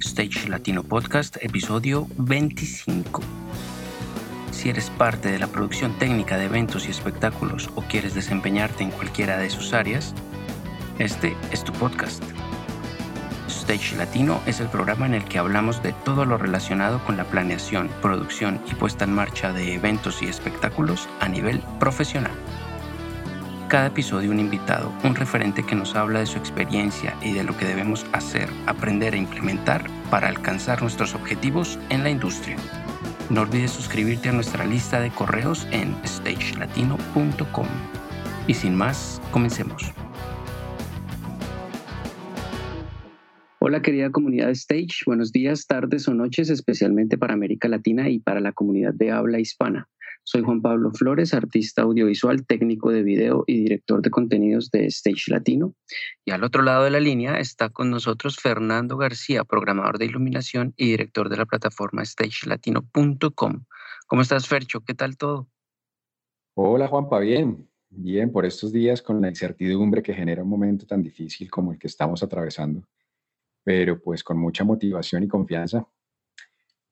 Stage Latino Podcast, episodio 25. Si eres parte de la producción técnica de eventos y espectáculos o quieres desempeñarte en cualquiera de sus áreas, este es tu podcast. Stage Latino es el programa en el que hablamos de todo lo relacionado con la planeación, producción y puesta en marcha de eventos y espectáculos a nivel profesional. Cada episodio un invitado, un referente que nos habla de su experiencia y de lo que debemos hacer, aprender e implementar para alcanzar nuestros objetivos en la industria. No olvides suscribirte a nuestra lista de correos en stagelatino.com. Y sin más, comencemos. Hola querida comunidad Stage, buenos días, tardes o noches, especialmente para América Latina y para la comunidad de habla hispana. Soy Juan Pablo Flores, artista audiovisual, técnico de video y director de contenidos de Stage Latino. Y al otro lado de la línea está con nosotros Fernando García, programador de iluminación y director de la plataforma stagelatino.com. ¿Cómo estás, Fercho? ¿Qué tal todo? Hola, Juanpa, bien. Bien, por estos días con la incertidumbre que genera un momento tan difícil como el que estamos atravesando, pero pues con mucha motivación y confianza.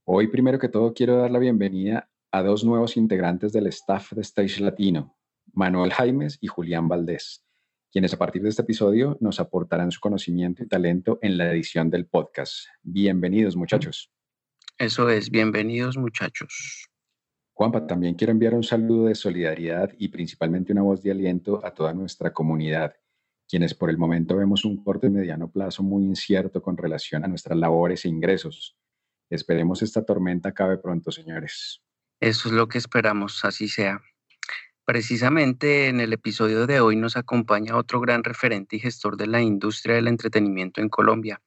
Hoy, primero que todo, quiero dar la bienvenida a dos nuevos integrantes del staff de Stage Latino, Manuel Jaimes y Julián Valdés, quienes a partir de este episodio nos aportarán su conocimiento y talento en la edición del podcast. Bienvenidos, muchachos. Eso es, bienvenidos, muchachos. Juanpa, también quiero enviar un saludo de solidaridad y principalmente una voz de aliento a toda nuestra comunidad, quienes por el momento vemos un corto y mediano plazo muy incierto con relación a nuestras labores e ingresos. Esperemos esta tormenta acabe pronto, señores. Eso es lo que esperamos, así sea. Precisamente en el episodio de hoy nos acompaña otro gran referente y gestor de la industria del entretenimiento en Colombia,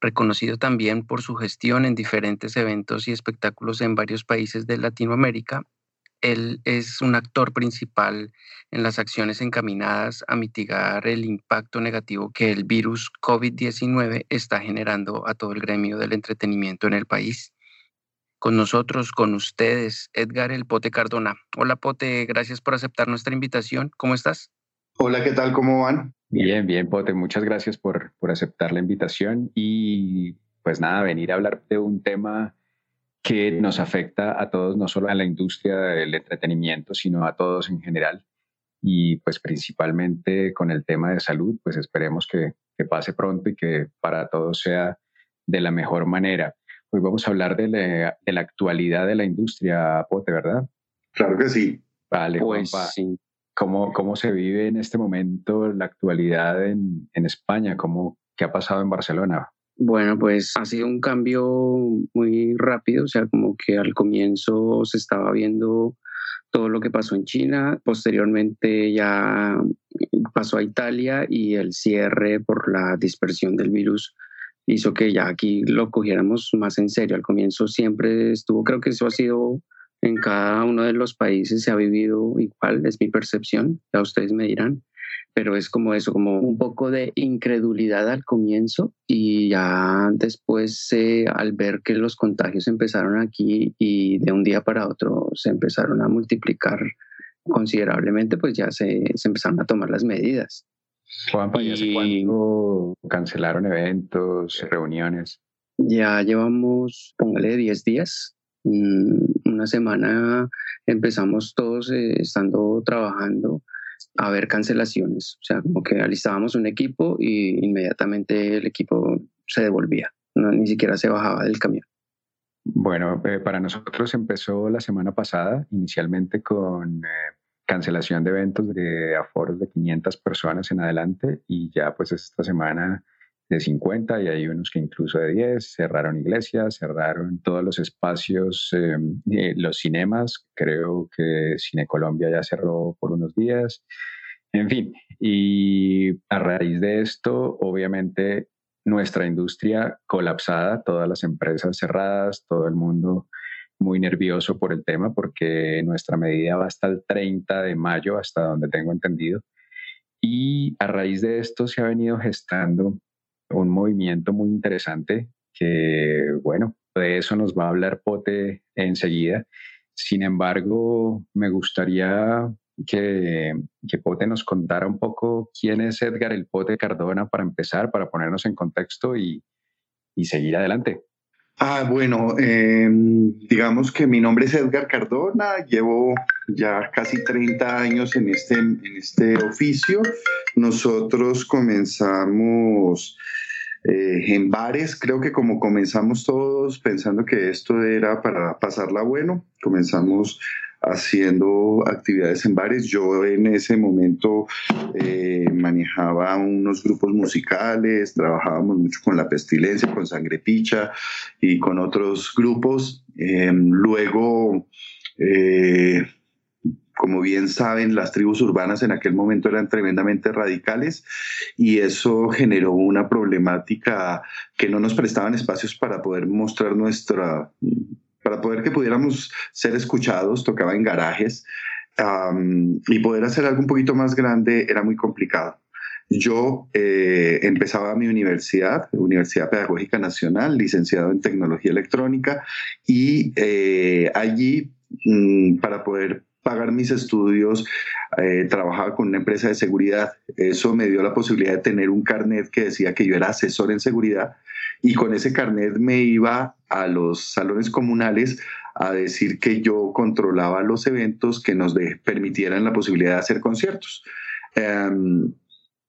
reconocido también por su gestión en diferentes eventos y espectáculos en varios países de Latinoamérica. Él es un actor principal en las acciones encaminadas a mitigar el impacto negativo que el virus COVID-19 está generando a todo el gremio del entretenimiento en el país con nosotros, con ustedes, Edgar El Pote Cardona. Hola Pote, gracias por aceptar nuestra invitación. ¿Cómo estás? Hola, ¿qué tal? ¿Cómo van? Bien, bien, Pote. Muchas gracias por, por aceptar la invitación y pues nada, venir a hablar de un tema que nos afecta a todos, no solo a la industria del entretenimiento, sino a todos en general. Y pues principalmente con el tema de salud, pues esperemos que, que pase pronto y que para todos sea de la mejor manera. Hoy vamos a hablar de la, actualidad de la industria, Pote, ¿verdad? Claro que sí. Vale, pues sí. ¿Cómo, ¿Cómo se vive en este momento la actualidad en, en España? ¿Cómo, ¿Qué ha pasado en Barcelona? Bueno, pues ha sido un cambio muy rápido, o sea, como que al comienzo se estaba viendo todo lo que pasó en China, posteriormente ya pasó a Italia y el cierre por la dispersión del virus hizo que ya aquí lo cogiéramos más en serio. Al comienzo siempre estuvo, creo que eso ha sido en cada uno de los países, se ha vivido igual, es mi percepción, ya ustedes me dirán, pero es como eso, como un poco de incredulidad al comienzo y ya después eh, al ver que los contagios empezaron aquí y de un día para otro se empezaron a multiplicar considerablemente, pues ya se, se empezaron a tomar las medidas. Juanpa, ¿y hace cuánto cancelaron eventos, reuniones? Ya llevamos, póngale 10 días. Mm, una semana empezamos todos eh, estando trabajando a ver cancelaciones. O sea, como que alistábamos un equipo y inmediatamente el equipo se devolvía. No, ni siquiera se bajaba del camión. Bueno, eh, para nosotros empezó la semana pasada, inicialmente con eh, cancelación de eventos de aforos de 500 personas en adelante y ya pues esta semana de 50 y hay unos que incluso de 10, cerraron iglesias, cerraron todos los espacios, em, eh, los cinemas, creo que Cine Colombia ya cerró por unos días, en fin, y a raíz de esto, obviamente nuestra industria colapsada, todas las empresas cerradas, todo el mundo muy nervioso por el tema porque nuestra medida va hasta el 30 de mayo, hasta donde tengo entendido. Y a raíz de esto se ha venido gestando un movimiento muy interesante que, bueno, de eso nos va a hablar Pote enseguida. Sin embargo, me gustaría que, que, Pote nos contara un poco quién es Edgar el Pote Cardona para empezar, para ponernos en contexto y, y seguir adelante. Ah, bueno, em, digamos que mi nombre es Edgar Cardona, llevo ya casi 30 años en este, en este oficio. Nosotros comenzamos eh, en bares, creo que como comenzamos todos pensando que esto era para pasarla bueno, comenzamos haciendo actividades en bares. Yo en ese momento eh, manejaba unos grupos musicales, trabajábamos mucho con La Pestilencia, con Sangre Picha y con otros grupos. Em, luego, eh, como bien saben, las tribus urbanas en aquel momento eran tremendamente radicales y eso generó una problemática que no nos prestaban espacios para poder mostrar nuestra para poder que pudiéramos ser escuchados, tocaba en garajes y poder hacer algo un poquito más grande era muy complicado. Yo eh, empezaba mi universidad, Universidad Pedagógica Nacional, licenciado en Tecnología Electrónica, y eh, allí, mm, para poder pagar mis estudios, eh, trabajaba con una empresa de seguridad. Eso me dio la posibilidad de tener un carnet que decía que yo era asesor en seguridad y con ese carnet me iba a los salones comunales a decir que yo controlaba los eventos que nos permitieran la posibilidad de hacer conciertos. Em,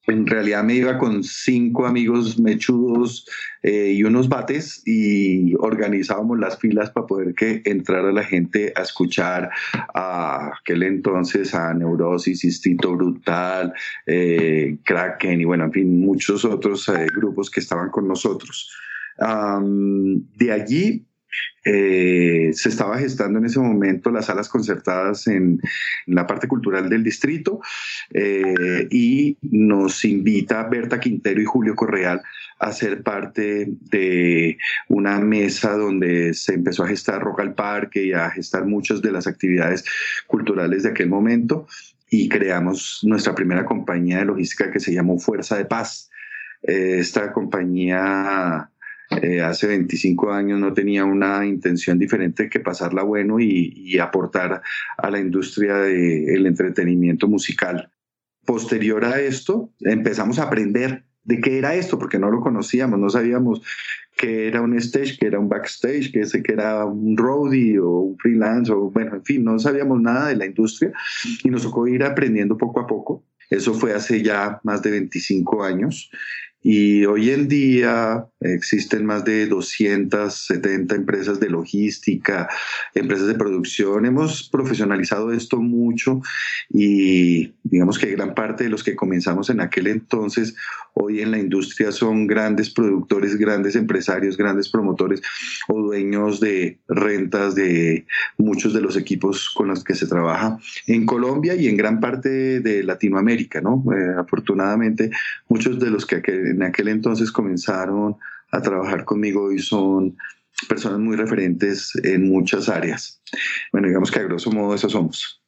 en realidad me iba con cinco amigos mechudos eh, y unos bates y organizábamos las filas para poder que entrara la gente a escuchar a aquel entonces a Neurosis, Instinto Brutal, eh, Kraken y bueno, en fin, muchos otros eh, grupos que estaban con nosotros. de allí eh, se estaba gestando en ese momento las salas concertadas en, la parte cultural del distrito eh, y nos invita Berta Quintero y Julio Correal a ser parte de una mesa donde se empezó a gestar Rock al Parque y a gestar muchas de las actividades culturales de aquel momento y creamos nuestra primera compañía de logística que se llamó Fuerza de Paz. Eh, esta compañía eh, hace 25 años no tenía una intención diferente que pasarla bueno y, aportar a la industria del entretenimiento musical. Posterior a esto, empezamos a aprender de qué era esto, porque no lo conocíamos, no sabíamos que era un stage, que era un backstage, que era un roadie o un freelance, o bueno, en fin, no sabíamos nada de la industria y nos tocó ir aprendiendo poco a poco. Eso fue hace ya más de 25 años y hoy en día existen más de 270 empresas de logística, empresas de producción. Hemos profesionalizado esto mucho y digamos que gran parte de los que comenzamos en aquel entonces, hoy en la industria son grandes productores, grandes empresarios, grandes promotores o dueños de rentas de muchos de los equipos con los que se trabaja en Colombia y en gran parte de Latinoamérica. ¿no? Eh, afortunadamente, muchos de los que en aquel entonces comenzaron a trabajar conmigo y son personas muy referentes en muchas áreas. Bueno, digamos que a grosso modo eso somos.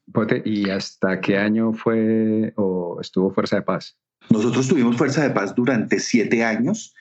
¿y hasta qué año fue o estuvo Fuerza de Paz? Nosotros tuvimos Fuerza de Paz durante siete años.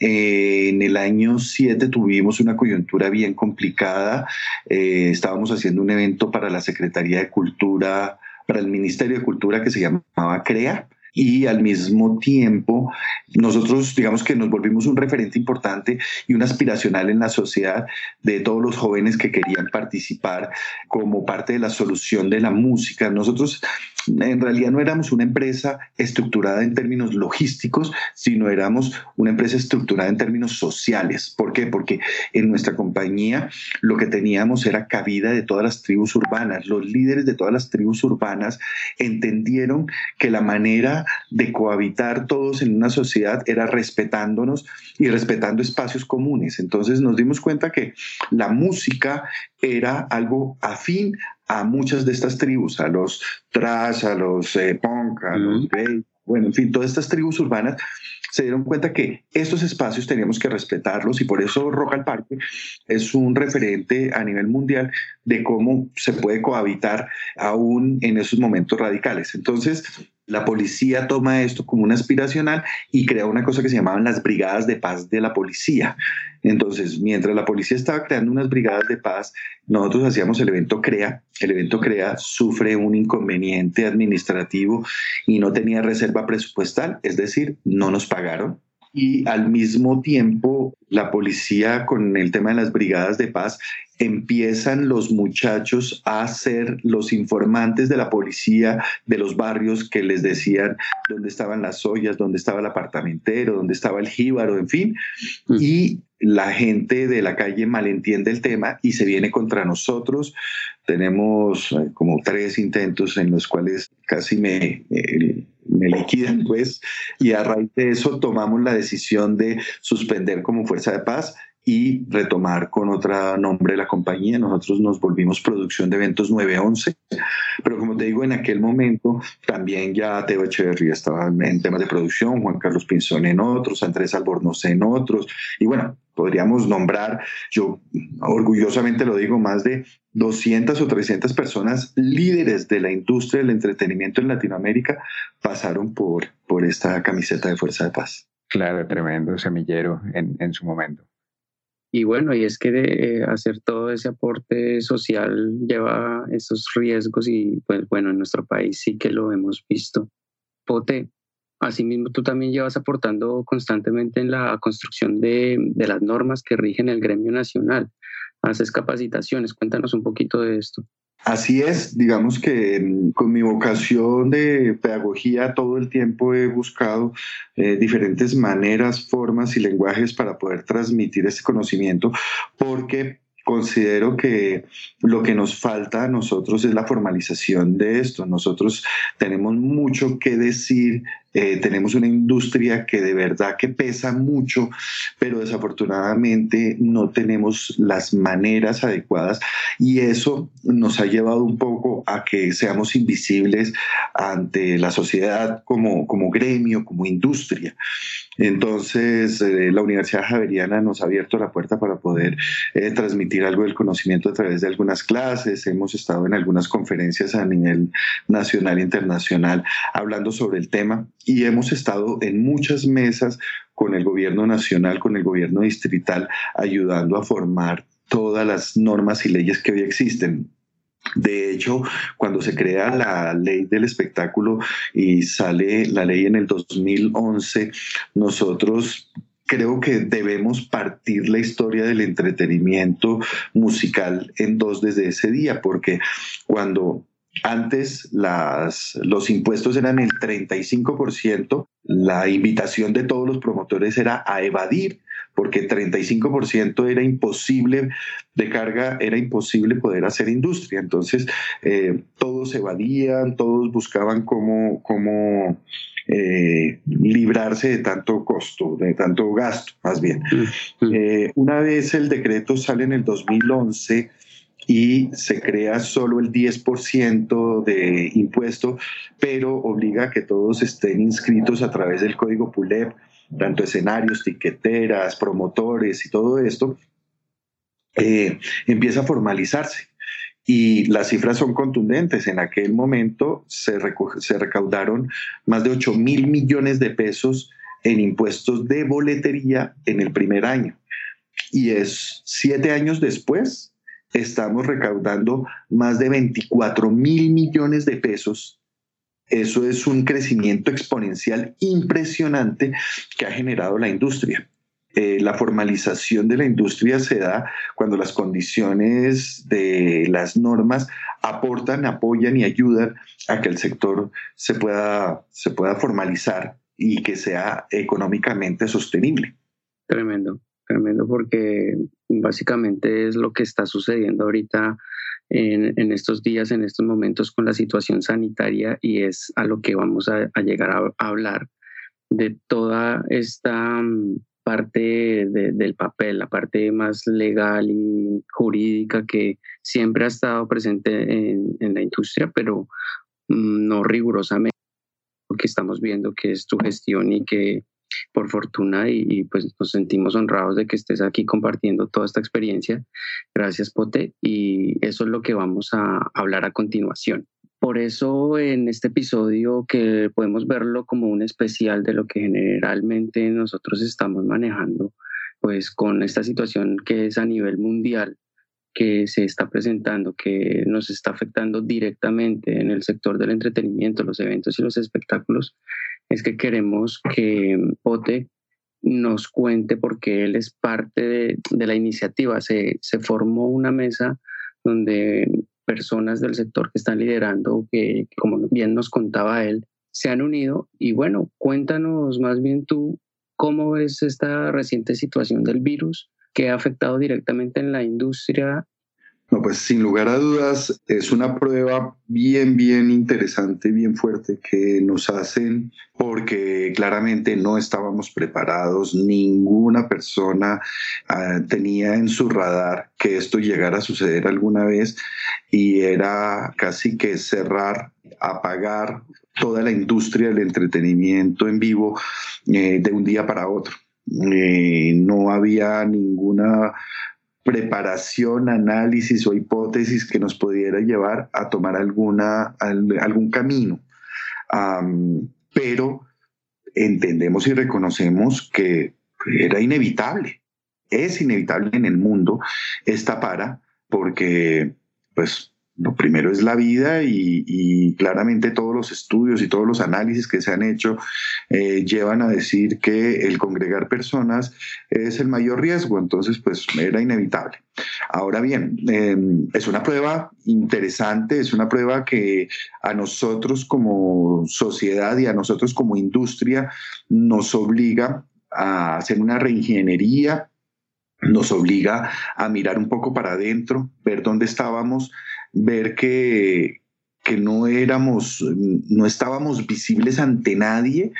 Eh, en el año siete tuvimos una coyuntura bien complicada. Eh, estábamos haciendo un evento para la Secretaría de Cultura, para el Ministerio de Cultura que se llamaba CREA y al mismo tiempo nosotros digamos que nos volvimos un referente importante y un aspiracional en la sociedad de todos los jóvenes que querían participar como parte de la solución de la música. Nosotros en realidad no éramos una empresa estructurada en términos logísticos, sino éramos una empresa estructurada en términos sociales. ¿Por qué? Porque en nuestra compañía lo que teníamos era cabida de todas las tribus urbanas. Los líderes de todas las tribus urbanas entendieron que la manera de cohabitar todos en una sociedad era respetándonos y respetando espacios comunes. Entonces nos dimos cuenta que la música era algo afín a muchas de estas tribus, a los trash, a los eh, punk, a los gay, bueno, en fin, todas estas tribus urbanas se dieron cuenta que estos espacios teníamos que respetarlos y por eso Rock al Parque es un referente a nivel mundial de cómo se puede cohabitar aún en esos momentos radicales. Entonces, la policía toma esto como un aspiracional y crea una cosa que se llamaban las brigadas de paz de la policía. Entonces, mientras la policía estaba creando unas brigadas de paz, nosotros hacíamos el evento CREA. El evento CREA sufre un inconveniente administrativo y no tenía reserva presupuestal, es decir, no nos pagaron y al mismo tiempo la policía con el tema de las brigadas de paz empiezan los muchachos a ser los informantes de la policía de los barrios que les decían dónde estaban las ollas, dónde estaba el apartamentero, dónde estaba el jíbaro, en fin. Mm. Y la gente de la calle malentiende el tema y se viene contra nosotros. Tenemos eh, como tres intentos en los cuales casi me, me liquidan, pues, y a raíz de eso tomamos la decisión de suspender como Fuerza de Paz y retomar con otro nombre la compañía. Nosotros nos volvimos producción de eventos 911, pero como te digo, en aquel momento también ya Teo Echeverría estaba en temas de producción, Juan Carlos Pinzón en otros, Andrés Albornoz en otros, y bueno, podríamos nombrar, yo orgullosamente lo digo, más de 200 o 300 personas líderes de la industria del entretenimiento en Latinoamérica pasaron por, por esta camiseta de Fuerza de Paz. Claro, tremendo semillero en, en su momento. Y bueno, y es que de, eh, hacer todo ese aporte social lleva esos riesgos y pues bueno, en nuestro país sí que lo hemos visto. Pote, asimismo tú también llevas aportando constantemente en la construcción de, de las normas que rigen el gremio nacional. Haces capacitaciones, cuéntanos un poquito de esto. Así es, digamos que mm, con mi vocación de pedagogía todo el tiempo he buscado eh, diferentes maneras, formas y lenguajes para poder transmitir este conocimiento, porque considero que lo que nos falta a nosotros es la formalización de esto. Nosotros tenemos mucho que decir eh, tenemos una industria que de verdad que pesa mucho, pero desafortunadamente no tenemos las maneras adecuadas y eso nos ha llevado un poco a que seamos invisibles ante la sociedad como, como gremio, como industria. Entonces, eh, la Universidad Javeriana nos ha abierto la puerta para poder eh, transmitir algo del conocimiento a través de algunas clases. Hemos estado en algunas conferencias a nivel nacional e internacional hablando sobre el tema y hemos estado en muchas mesas con el gobierno nacional, con el gobierno distrital, ayudando a formar todas las normas y leyes que hoy existen. De hecho, cuando se crea la ley del espectáculo y sale la ley en el 2011, nosotros creo que debemos partir la historia del entretenimiento musical en dos desde ese día, porque cuando antes las, los impuestos eran el 35%, la invitación de todos los promotores era a evadir, porque 35% era imposible de carga, era imposible poder hacer industria. Entonces, eh, todos evadían, todos buscaban cómo, cómo eh, librarse de tanto costo, de tanto gasto, más bien. Mm, mm. Eh, una vez el decreto sale en el 2011, y se crea solo el 10% de impuesto, pero obliga a que todos estén inscritos a través del código PULEP, tanto escenarios, tiqueteras, promotores y todo esto, eh, empieza a formalizarse. Y las cifras son contundentes. En aquel momento se, se recaudaron más de 8 mil millones de pesos en impuestos de boletería en el primer año. Y es siete años después estamos recaudando más de 24 mil millones de pesos. Eso es un crecimiento exponencial impresionante que ha generado la industria. Eh, la formalización de la industria se da cuando las condiciones de las normas aportan, apoyan y ayudan a que el sector se pueda, se pueda formalizar y que sea económicamente sostenible. Tremendo tremendo porque básicamente es lo que está sucediendo ahorita en, estos días, en estos momentos con la situación sanitaria y es a lo que vamos a, llegar a, hablar de toda esta mm, parte del papel, la parte más legal y jurídica que siempre ha estado presente en, en la industria, pero mm, no rigurosamente, porque estamos viendo que es tu gestión y que por fortuna y, pues nos sentimos honrados de que estés aquí compartiendo toda esta experiencia. Gracias, Pote. Y eso es lo que vamos a hablar a continuación. Por eso en este episodio que podemos verlo como un especial de lo que generalmente nosotros estamos manejando, pues con esta situación que es a nivel mundial, que se está presentando, que nos está afectando directamente en el sector del entretenimiento, los eventos y los espectáculos, es que queremos que Pote nos cuente porque él es parte de, de la iniciativa. Se, se, formó una mesa donde personas del sector que están liderando, que, como bien nos contaba él, se han unido. Y bueno, cuéntanos más bien tú cómo ves esta reciente situación del virus que ha afectado directamente en la industria no, pues sin lugar a dudas es una prueba bien, bien interesante, bien fuerte que nos hacen porque claramente no estábamos preparados, ninguna persona ah, tenía en su radar que esto llegara a suceder alguna vez y era casi que cerrar, apagar toda la industria del entretenimiento en vivo eh, de un día para otro. Eh, no había ninguna preparación, análisis o hipótesis que nos pudiera llevar a tomar alguna, algún camino. pero entendemos y reconocemos que era inevitable, es inevitable en el mundo esta para, porque pues lo primero es la vida y, claramente todos los estudios y todos los análisis que se han hecho eh, llevan a decir que el congregar personas es el mayor riesgo, entonces pues era inevitable. Ahora bien, em, es una prueba interesante, es una prueba que a nosotros como sociedad y a nosotros como industria nos obliga a hacer una reingeniería nos obliga a mirar un poco para adentro, ver dónde estábamos, ver que, que no éramos, no estábamos visibles ante nadie.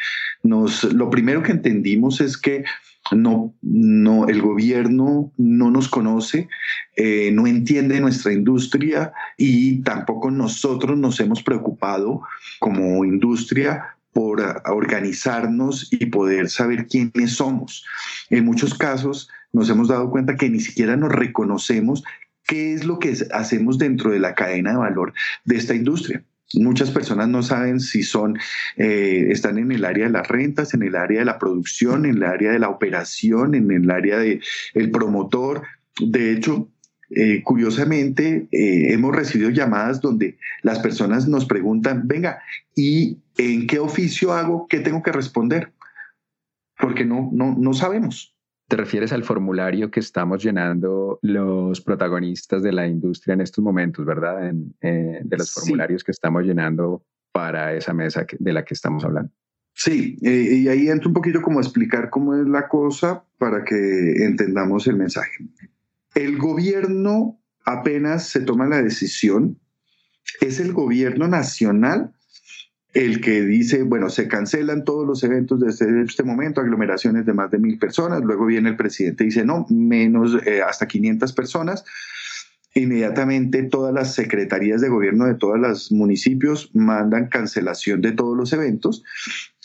Nos, lo primero que entendimos es que no, no, el gobierno no nos conoce, eh, no entiende nuestra industria y tampoco nosotros nos hemos preocupado como industria por organizarnos y poder saber quiénes somos. En muchos casos nos hemos dado cuenta que ni siquiera nos reconocemos qué es lo que hacemos dentro de la cadena de valor de esta industria. Muchas personas no saben si son, eh, están en el área de las rentas, en el área de la producción, en el área de la operación, en el área del el promotor. De hecho, eh, curiosamente, eh, hemos recibido llamadas donde las personas nos preguntan, venga, ¿y en qué oficio hago? ¿Qué tengo que responder? Porque no, no, no sabemos. Te refieres al formulario que estamos llenando los protagonistas de la industria en estos momentos, ¿verdad? Eh, de los formularios que estamos llenando para esa mesa de la que estamos hablando. Sí, eh, y ahí entro un poquito como a explicar cómo es la cosa para que entendamos el mensaje. El gobierno apenas se toma la decisión, es el gobierno nacional el que dice, bueno, se cancelan todos los eventos desde este momento, aglomeraciones de más de mil personas, luego viene el presidente y dice, no, menos eh, hasta 500 personas. Inmediatamente todas las secretarías de gobierno de todos los municipios mandan cancelación de todos los eventos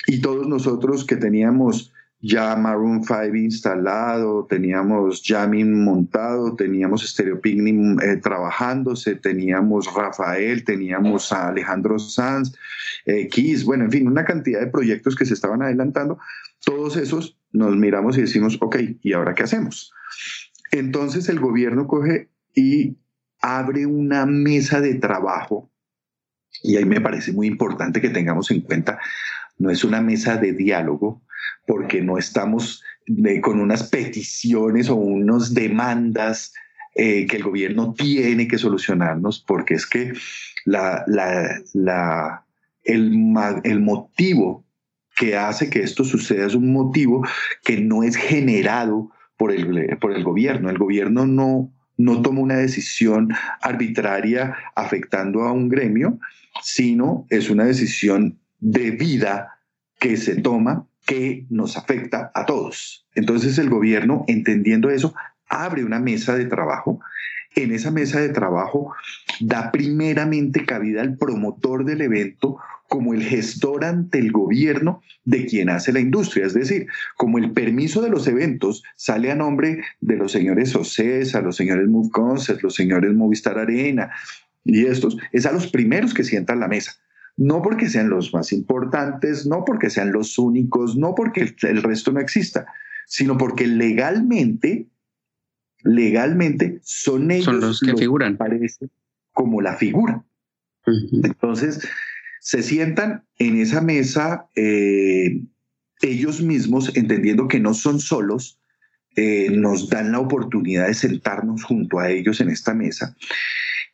y todos nosotros que teníamos ya Maroon 5 instalado, teníamos Jamming montado, teníamos Stereo Picnic eh, trabajándose, teníamos Rafael, teníamos a Alejandro Sanz, eh, Kiss, bueno, en fin, una cantidad de proyectos que se estaban adelantando. Todos esos nos miramos y decimos, ok, ¿y ahora qué hacemos? Entonces el gobierno coge y abre una mesa de trabajo y ahí me parece muy importante que tengamos en cuenta, no es una mesa de diálogo, porque no estamos eh, con unas peticiones o unas demandas eh, que el gobierno tiene que solucionarnos, porque es que la, la, el, el motivo que hace que esto suceda es un motivo que no es generado por el, por el gobierno. El gobierno no, no toma una decisión arbitraria afectando a un gremio, sino es una decisión de vida que se toma que nos afecta a todos. Entonces el gobierno, entendiendo eso, abre una mesa de trabajo. En esa mesa de trabajo da primeramente cabida al promotor del evento como el gestor ante el gobierno de quien hace la industria. Es decir, como el permiso de los eventos sale a nombre de los señores OCESA, los señores Move Concert, los señores Movistar Arena y estos, es a los primeros que sientan la mesa no porque sean los más importantes, no porque sean los únicos, no porque el resto no exista, sino porque legalmente, legalmente son ellos los que figuran. Como la figura. Entonces, se sientan en esa mesa, eh, ellos mismos, entendiendo que no son solos, eh, nos dan la oportunidad de sentarnos junto a ellos en esta mesa.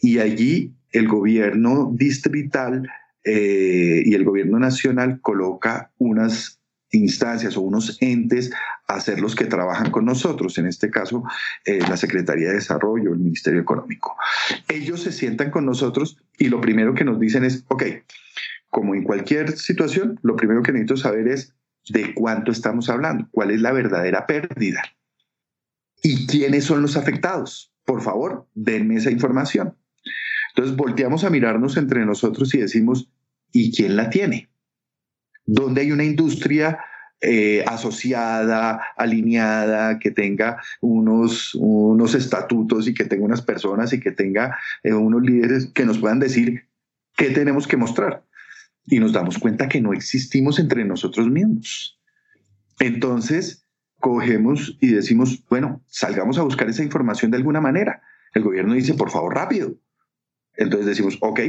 Y allí el gobierno distrital eh, y el gobierno nacional coloca unas instancias o unos entes a ser los que trabajan con nosotros, en este caso eh, la Secretaría de Desarrollo, el Ministerio Económico. Ellos se sientan con nosotros y lo primero que nos dicen es, ok, como en cualquier situación, lo primero que necesito saber es de cuánto estamos hablando, cuál es la verdadera pérdida y quiénes son los afectados. Por favor, denme esa información. Entonces volteamos a mirarnos entre nosotros y decimos, ¿y quién la tiene? ¿Dónde hay una industria eh, asociada, alineada, que tenga unos, unos estatutos y que tenga unas personas y que tenga eh, unos líderes que nos puedan decir qué tenemos que mostrar? Y nos damos cuenta que no existimos entre nosotros mismos. Entonces, cogemos y decimos, bueno, salgamos a buscar esa información de alguna manera. El gobierno dice, por favor, rápido. Entonces decimos, ok,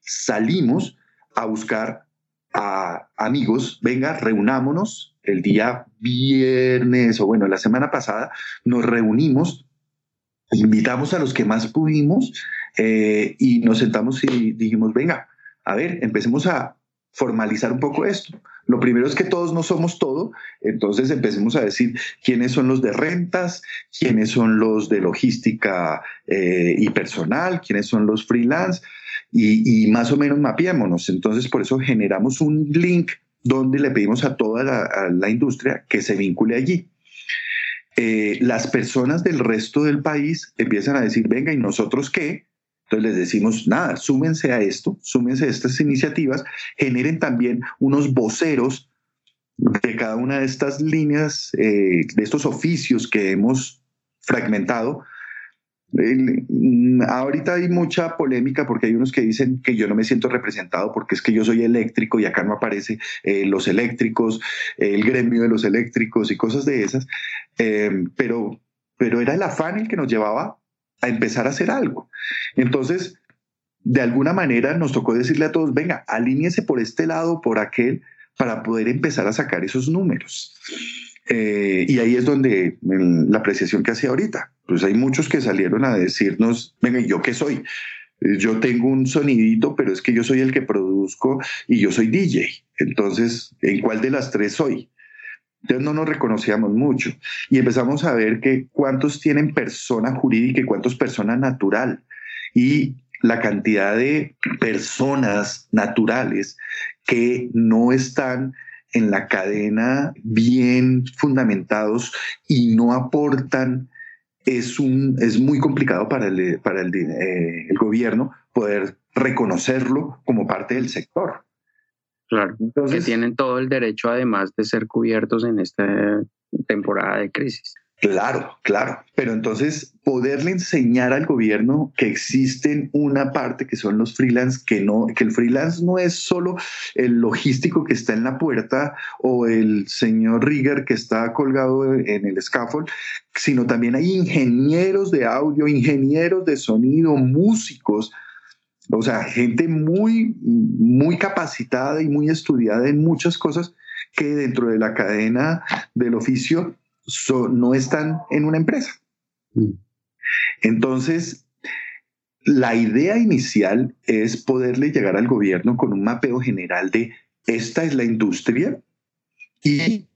salimos a buscar a amigos, venga, reunámonos el día viernes o bueno, la semana pasada, nos reunimos, invitamos a los que más pudimos eh, y nos sentamos y dijimos, venga, a ver, empecemos a formalizar un poco esto. Lo primero es que todos no somos todo, entonces empecemos a decir quiénes son los de rentas, quiénes son los de logística eh, y personal, quiénes son los freelance y, más o menos mapeémonos. Entonces por eso generamos un link donde le pedimos a toda la, industria que se vincule allí. Eh, las personas del resto del país empiezan a decir, venga, ¿y nosotros qué? Entonces les decimos, nada, súmense a esto, súmense a estas iniciativas, generen también unos voceros de cada una de estas líneas, eh, de estos oficios que hemos fragmentado. Ahorita hay mucha polémica porque hay unos que dicen que yo no me siento representado porque es que yo soy eléctrico y acá no aparece eh, los eléctricos, el gremio de los eléctricos y cosas de esas, eh, pero, pero era el afán el que nos llevaba a empezar a hacer algo. Entonces, de alguna manera nos tocó decirle a todos, venga, alíñese por este lado, por aquel, para poder empezar a sacar esos números. Eh, y ahí es donde la apreciación que hacía ahorita, pues hay muchos que salieron a decirnos, venga, ¿yo qué soy? Yo tengo un sonidito, pero es que yo soy el que produzco y yo soy DJ. Entonces, ¿en cuál de las tres soy? Entonces no nos reconocíamos mucho y empezamos a ver que cuántos tienen persona jurídica y cuántos persona natural. Y la cantidad de personas naturales que no están en la cadena bien fundamentados y no aportan es, un, es muy complicado para, el, para el, eh, el gobierno poder reconocerlo como parte del sector. Claro, Entonces, que tienen todo el derecho además de ser cubiertos en esta temporada de crisis. Claro, claro. Pero entonces poderle enseñar al gobierno que existen una parte que son los freelance, que no, que el freelance no es solo el logístico que está en la puerta o el señor Rigger que está colgado en el scaffold, sino también hay ingenieros de audio, ingenieros de sonido, músicos, o sea, gente muy, muy capacitada y muy estudiada en muchas cosas que dentro de la cadena del oficio no están en una empresa. Mm. Entonces, la idea inicial es poderle llegar al gobierno con un mapeo general de esta es la industria y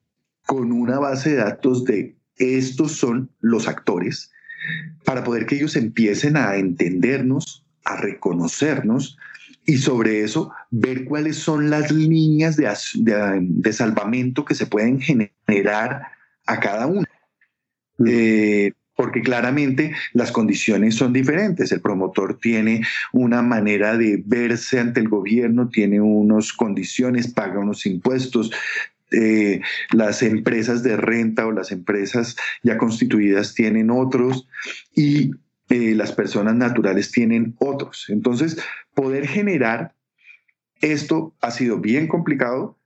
con una base de datos de estos son los actores para poder que ellos empiecen a entendernos, a reconocernos y sobre eso ver cuáles son las líneas de, de, salvamento que se pueden generar a cada uno. Mm. Eh, porque claramente las condiciones son diferentes. El promotor tiene una manera de verse ante el gobierno, tiene unas condiciones, paga unos impuestos. Eh, las empresas de renta o las empresas ya constituidas tienen otros y eh, las personas naturales tienen otros. Entonces, poder generar esto ha sido bien complicado.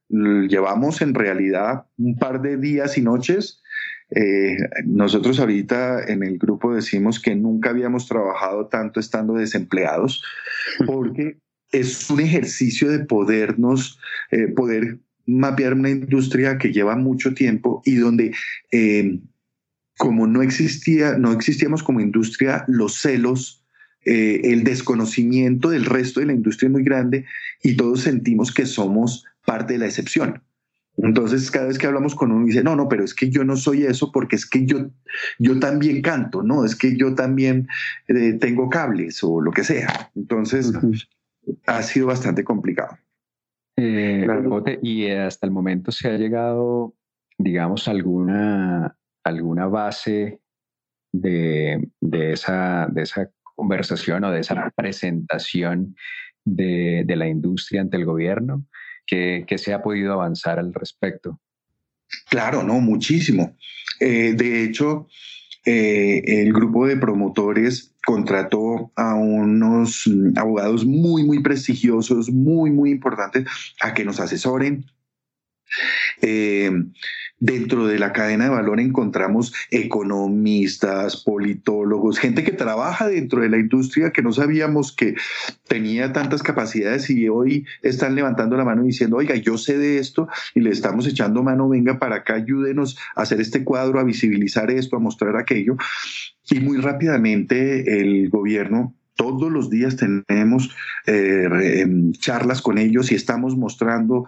Llevamos en realidad un par de días y noches. Eh, nosotros ahorita en el grupo decimos que nunca habíamos trabajado tanto estando desempleados, porque es un ejercicio de podernos, eh, poder mapear una industria que lleva mucho tiempo y donde eh, como no existía, no existíamos como industria, los celos, eh, el desconocimiento del resto de la industria es muy grande y todos sentimos que somos parte de la excepción. Entonces, cada vez que hablamos con uno dice, no, no, pero es que yo no soy eso porque es que yo, yo también canto, ¿no? Es que yo también eh, tengo cables o lo que sea. Entonces, ha sido bastante complicado. Eh, y hasta el momento se ha llegado, digamos, alguna, alguna base de, de, esa, de esa conversación o de esa presentación de, de la industria ante el gobierno que, se ha podido avanzar al respecto. Claro, no, muchísimo. Eh, de hecho, eh, el grupo de promotores contrató a unos abogados muy, muy prestigiosos, muy, muy importantes, a que nos asesoren. Eh, Dentro de la cadena de valor encontramos economistas, politólogos, gente que trabaja dentro de la industria que no sabíamos que tenía tantas capacidades y hoy están levantando la mano y diciendo, oiga, yo sé de esto y le estamos echando mano, venga para acá, ayúdenos a hacer este cuadro, a visibilizar esto, a mostrar aquello. Y muy rápidamente el gobierno todos los días tenemos eh, em, charlas con ellos y estamos mostrando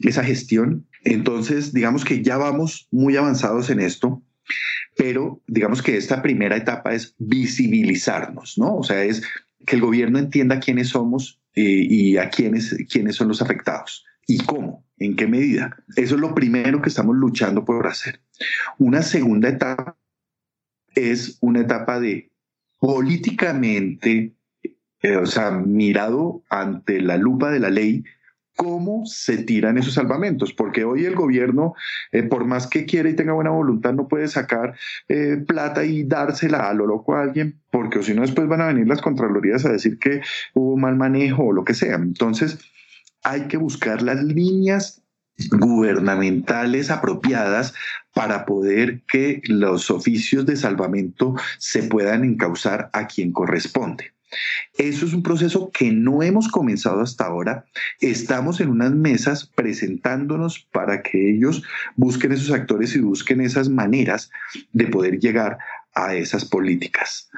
esa gestión. Entonces, digamos que ya vamos muy avanzados en esto, pero digamos que esta primera etapa es visibilizarnos, ¿no? O sea, es que el gobierno entienda quiénes somos eh, y a quiénes, quiénes son los afectados y cómo, en qué medida. Eso es lo primero que estamos luchando por hacer. Una segunda etapa es una etapa de políticamente, eh, o sea, mirado ante la lupa de la ley, cómo se tiran esos salvamentos, porque hoy el gobierno, eh, por más que quiera y tenga buena voluntad, no puede sacar eh, plata y dársela a lo loco a alguien, porque si no después van a venir las contralorías a decir que hubo mal manejo o lo que sea. Entonces, hay que buscar las líneas gubernamentales apropiadas para poder que los oficios de salvamento se puedan encauzar a quien corresponde. Eso es un proceso que no hemos comenzado hasta ahora. Estamos en unas mesas presentándonos para que ellos busquen esos actores y busquen esas maneras de poder llegar a esas políticas.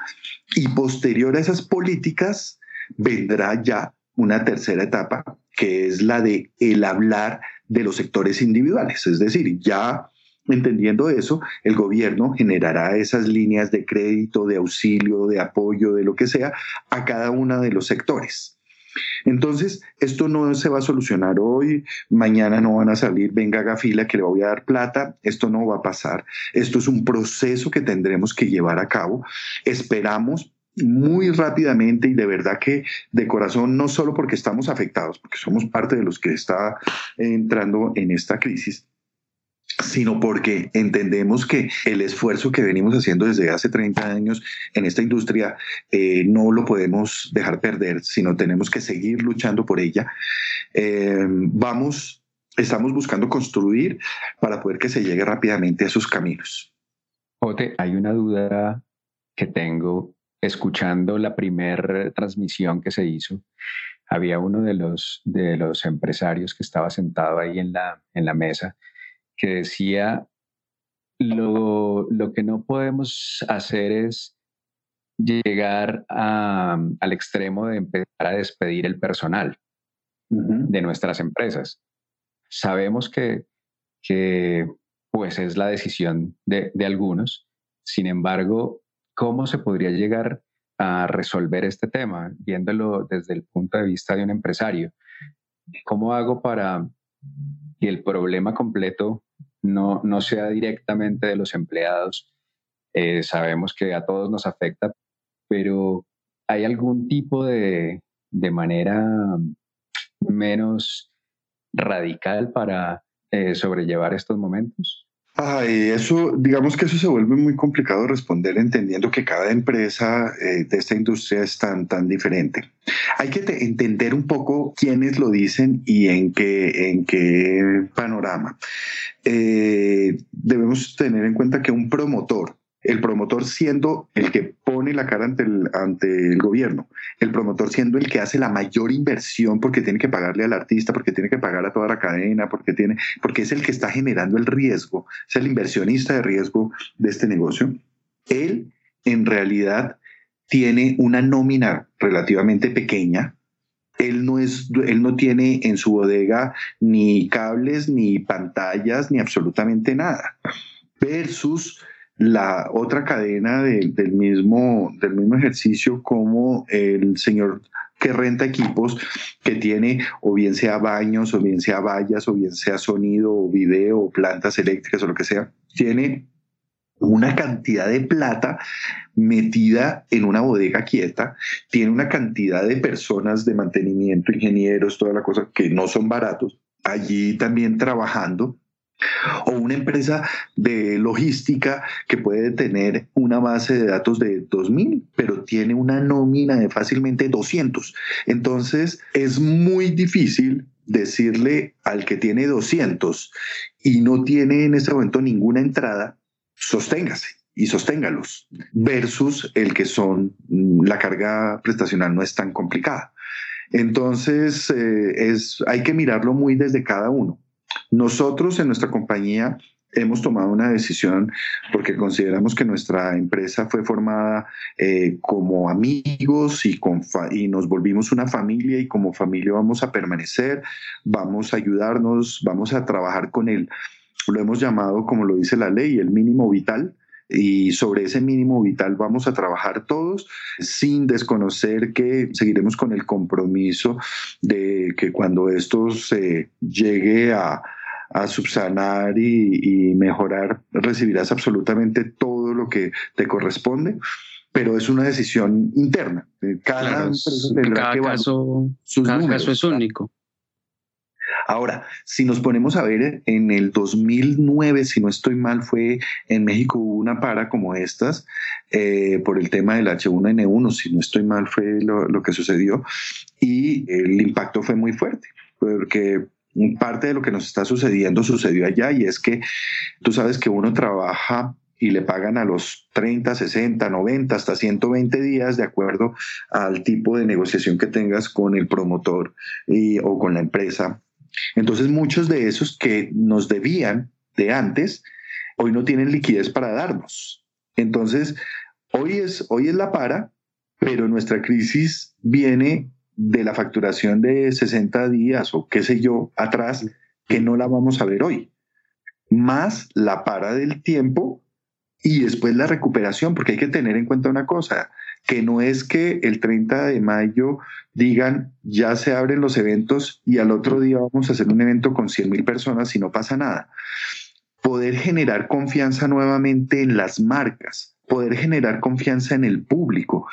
Y posterior a esas políticas vendrá ya una tercera etapa, que es la de el hablar de los sectores individuales. Es decir, ya Entendiendo eso, el gobierno generará esas líneas de crédito, de auxilio, de apoyo, de lo que sea, a cada uno de los sectores. Entonces, esto no se va a solucionar hoy, mañana no van a salir, venga, haga fila que le voy a dar plata, esto no va a pasar. Esto es un proceso que tendremos que llevar a cabo. Esperamos muy rápidamente y de verdad que de corazón, no solo porque estamos afectados, porque somos parte de los que está entrando en esta crisis, sino porque entendemos que el esfuerzo que venimos haciendo desde hace 30 años en esta industria eh, no lo podemos dejar perder, sino tenemos que seguir luchando por ella. Eh, vamos, estamos buscando construir para poder que se llegue rápidamente a esos caminos. Ote, hay una duda que tengo escuchando la primera transmisión que se hizo. Había uno de los, de los empresarios que estaba sentado ahí en la, en la mesa que decía, lo, que no podemos hacer es llegar al extremo de empezar a despedir el personal de nuestras empresas. Sabemos que, pues es la decisión de, de, algunos. Sin embargo, ¿cómo se podría llegar a resolver este tema viéndolo desde el punto de vista de un empresario? ¿Cómo hago para que el problema completo no, no sea directamente de los empleados. Eh, sabemos que a todos nos afecta, pero ¿hay algún tipo de, de manera menos radical para eh, sobrellevar estos momentos? Ay, eso, digamos que eso se vuelve muy complicado responder entendiendo que cada empresa eh, de esta industria es tan, tan diferente. Hay que entender un poco quiénes lo dicen y en qué, en qué panorama. Eh, debemos tener en cuenta que un promotor el promotor siendo el que pone la cara ante el, ante el gobierno, el promotor siendo el que hace la mayor inversión porque tiene que pagarle al artista, porque tiene que pagar a toda la cadena, porque, tiene, porque es el que está generando el riesgo, es el inversionista de riesgo de este negocio, él en realidad tiene una nómina relativamente pequeña, él no, es, él no tiene en su bodega ni cables, ni pantallas, ni absolutamente nada. Versus la otra cadena del, mismo, del mismo ejercicio como el señor que renta equipos, que tiene o bien sea baños, o bien sea vallas, o bien sea sonido, o video, o plantas eléctricas, o lo que sea, tiene una cantidad de plata metida en una bodega quieta, tiene una cantidad de personas de mantenimiento, ingenieros, toda la cosa, que no son baratos, allí también trabajando, o una empresa de logística que puede tener una base de datos de 2.000, pero tiene una nómina de fácilmente 200. Entonces es muy difícil decirle al que tiene 200 y no tiene en este momento ninguna entrada, sosténgase y sosténgalos, versus el que son, mm, la carga prestacional no es tan complicada. Entonces, eh, es, hay que mirarlo muy desde cada uno. Nosotros en nuestra compañía hemos tomado una decisión porque consideramos que nuestra empresa fue formada eh, como amigos y, y nos volvimos una familia y como familia vamos a permanecer, vamos a ayudarnos, vamos a trabajar con él lo hemos llamado, como lo dice la ley, el mínimo vital. Y sobre ese mínimo vital vamos a trabajar todos sin desconocer que seguiremos con el compromiso de que cuando esto se llegue a, subsanar y, mejorar, recibirás absolutamente todo lo que te corresponde, pero es una decisión interna. Cada, caso, cada caso es único. Ahora, si nos ponemos a ver, en el 2009, si no estoy mal, fue en México hubo una para como estas eh, por el tema del H1N1, si no estoy mal, fue lo, que sucedió y el impacto fue muy fuerte, porque parte de lo que nos está sucediendo sucedió allá y es que tú sabes que uno trabaja y le pagan a los 30, 60, 90, hasta 120 días de acuerdo al tipo de negociación que tengas con el promotor o con la empresa entonces muchos de esos que nos debían de antes, hoy no tienen liquidez para darnos. Entonces, hoy es, hoy es la para, pero nuestra crisis viene de la facturación de 60 días o qué sé yo atrás, que no la vamos a ver hoy. Más la para del tiempo y después la recuperación, porque hay que tener en cuenta una cosa, que no es que el 30 de mayo digan ya se abren los eventos y al otro día vamos a hacer un evento con 100 mil personas y no pasa nada. Poder generar confianza nuevamente en las marcas, poder generar confianza en el público,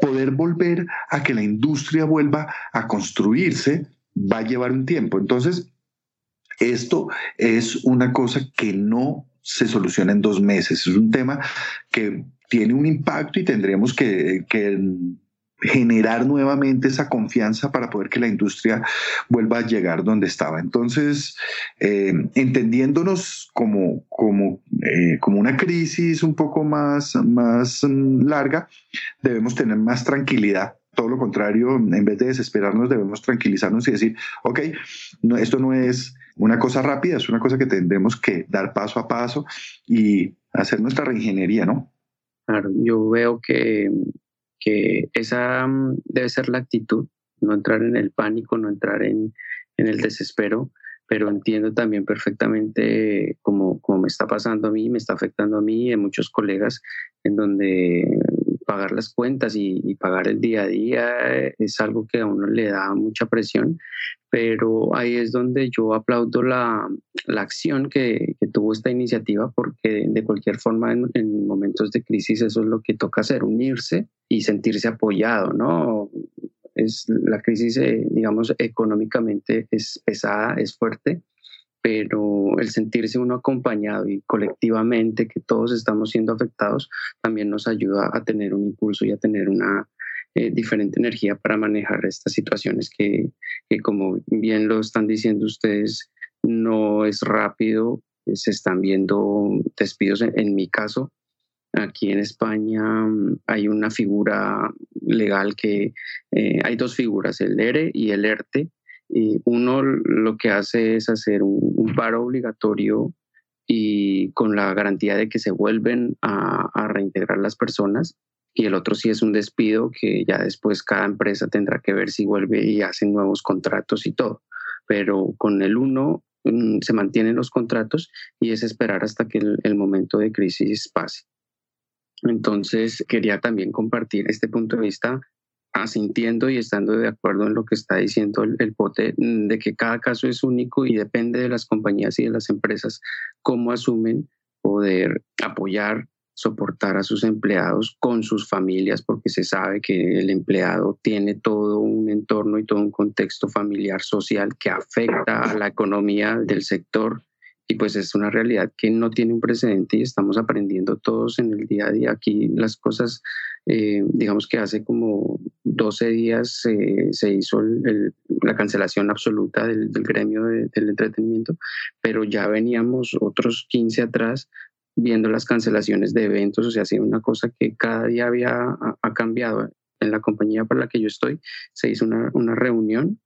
poder volver a que la industria vuelva a construirse, va a llevar un tiempo. Entonces, esto es una cosa que no se soluciona en dos meses. Es un tema que tiene un impacto y tendremos que, generar nuevamente esa confianza para poder que la industria vuelva a llegar donde estaba. Entonces, eh, entendiéndonos como, como, eh, como una crisis un poco más, más larga, debemos tener más tranquilidad todo lo contrario, en vez de desesperarnos, debemos tranquilizarnos y decir, ok, no, esto no es una cosa rápida, es una cosa que tendremos que dar paso a paso y hacer nuestra reingeniería, ¿no? Claro, yo veo que, esa mm, debe ser la actitud, no entrar en el pánico, no entrar en, en el desespero, pero entiendo también perfectamente cómo, cómo, me está pasando a mí, me está afectando a mí y a muchos colegas, en donde pagar las cuentas y, pagar el día a día es algo que a uno le da mucha presión, pero ahí es donde yo aplaudo la, la acción que, que, tuvo esta iniciativa, porque de cualquier forma en, en, momentos de crisis eso es lo que toca hacer, unirse y sentirse apoyado, ¿no? Es, la crisis, eh, digamos, económicamente es pesada, es fuerte, pero el sentirse uno acompañado y colectivamente que todos estamos siendo afectados también nos ayuda a tener un impulso y a tener una eh, diferente energía para manejar estas situaciones que, que, como bien lo están diciendo ustedes, no es rápido, se están viendo despidos en, mi caso. Aquí en España mm, hay una figura legal que eh, hay dos figuras, el ERE y el ERTE. Y uno lo que hace es hacer un, paro obligatorio y con la garantía de que se vuelven a, reintegrar las personas. Y el otro sí es un despido que ya después cada empresa tendrá que ver si vuelve y hacen nuevos contratos y todo. Pero con el uno mm, se mantienen los contratos y es esperar hasta que el momento de crisis pase. Entonces, quería también compartir este punto de vista asintiendo y estando de acuerdo en lo que está diciendo el, POTE, mm, de que cada caso es único y depende de las compañías y de las empresas cómo asumen poder apoyar, soportar a sus empleados con sus familias, porque se sabe que el empleado tiene todo un entorno y todo un contexto familiar social que afecta a la economía del sector y pues es una realidad que no tiene un precedente y estamos aprendiendo todos en el día a día. Aquí las cosas, eh, digamos que hace como 12 días se hizo la cancelación absoluta del, gremio del entretenimiento, pero ya veníamos otros 15 atrás viendo las cancelaciones de eventos, o sea, ha sido una cosa que cada día había ha, cambiado. En la compañía para la que yo estoy se hizo una, una reunión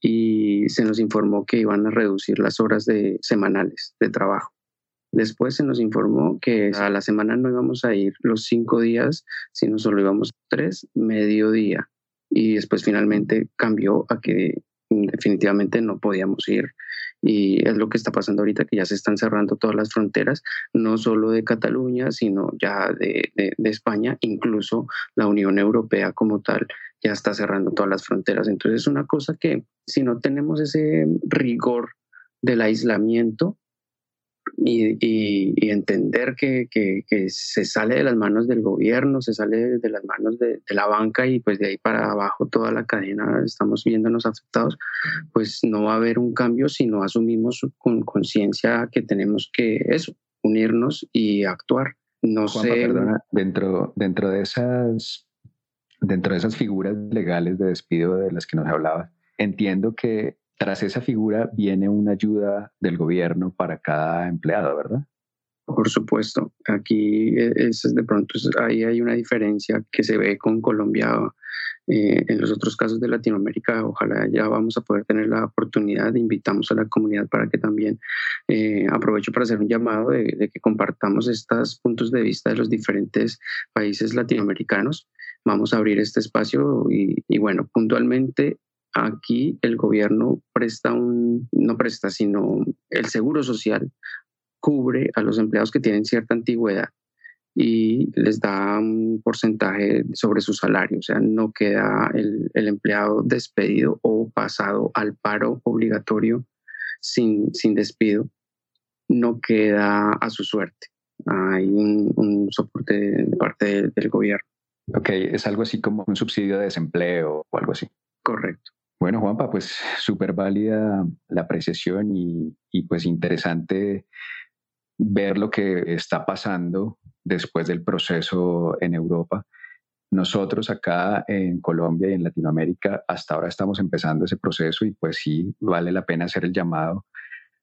y se nos informó que iban a reducir las horas de, semanales de trabajo. Después se nos informó que a la semana no íbamos a ir los cinco días, sino solo íbamos tres, medio día. Y después finalmente cambió a que definitivamente no podíamos ir y es lo que está pasando ahorita, que ya se están cerrando todas las fronteras, no solo de Cataluña, sino ya de, España, incluso la Unión Europea como tal ya está cerrando todas las fronteras. Entonces es una cosa que si no tenemos ese rigor del aislamiento, y, entender que, se sale de las manos del gobierno, se sale de las manos de, la banca y pues de ahí para abajo toda la cadena estamos viéndonos afectados, pues no va a haber un cambio si no asumimos con conciencia que tenemos que eso, unirnos y actuar. No sé. dentro, dentro de esas dentro de esas figuras legales de despido de las que nos hablaba, entiendo que tras esa figura viene una ayuda del gobierno para cada empleado, ¿verdad? Por supuesto, aquí e, es, de pronto ahí hay una diferencia que se ve con Colombia. Eh, en los otros casos de Latinoamérica, ojalá ya vamos a poder tener la oportunidad, invitamos a la comunidad para que también eh, aprovecho para hacer un llamado de, que compartamos estos puntos de vista de los diferentes países latinoamericanos. Vamos a abrir este espacio y, y bueno, puntualmente Aquí el gobierno presta un, no presta, sino el seguro social cubre a los empleados que tienen cierta antigüedad y les da un porcentaje sobre su salario, o sea, no queda el, empleado despedido o pasado al paro obligatorio sin, sin despido, no queda a su suerte. Hay un, soporte de parte del gobierno. Ok, es algo así como un subsidio de desempleo o algo así. Correcto. Bueno, Juanpa, pues súper válida la apreciación y, pues interesante ver lo que está pasando después del proceso en Europa. Nosotros acá en Colombia y en Latinoamérica hasta ahora estamos empezando ese proceso y pues sí, vale la pena hacer el llamado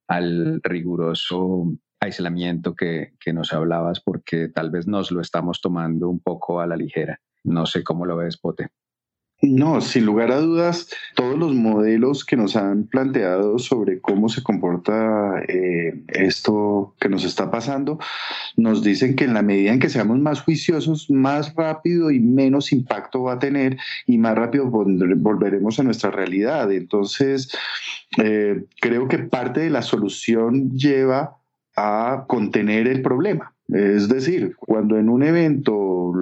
al riguroso aislamiento que, que nos hablabas porque tal vez nos lo estamos tomando un poco a la ligera. No sé cómo lo ves, Pote. No, sin lugar a dudas, todos los modelos que nos han planteado sobre cómo se comporta eh, esto que nos está pasando, nos dicen que en la medida en que seamos más juiciosos, más rápido y menos impacto va a tener y más rápido volveremos a nuestra realidad. Entonces, eh, creo que parte de la solución lleva a contener el problema. Es decir, cuando en un evento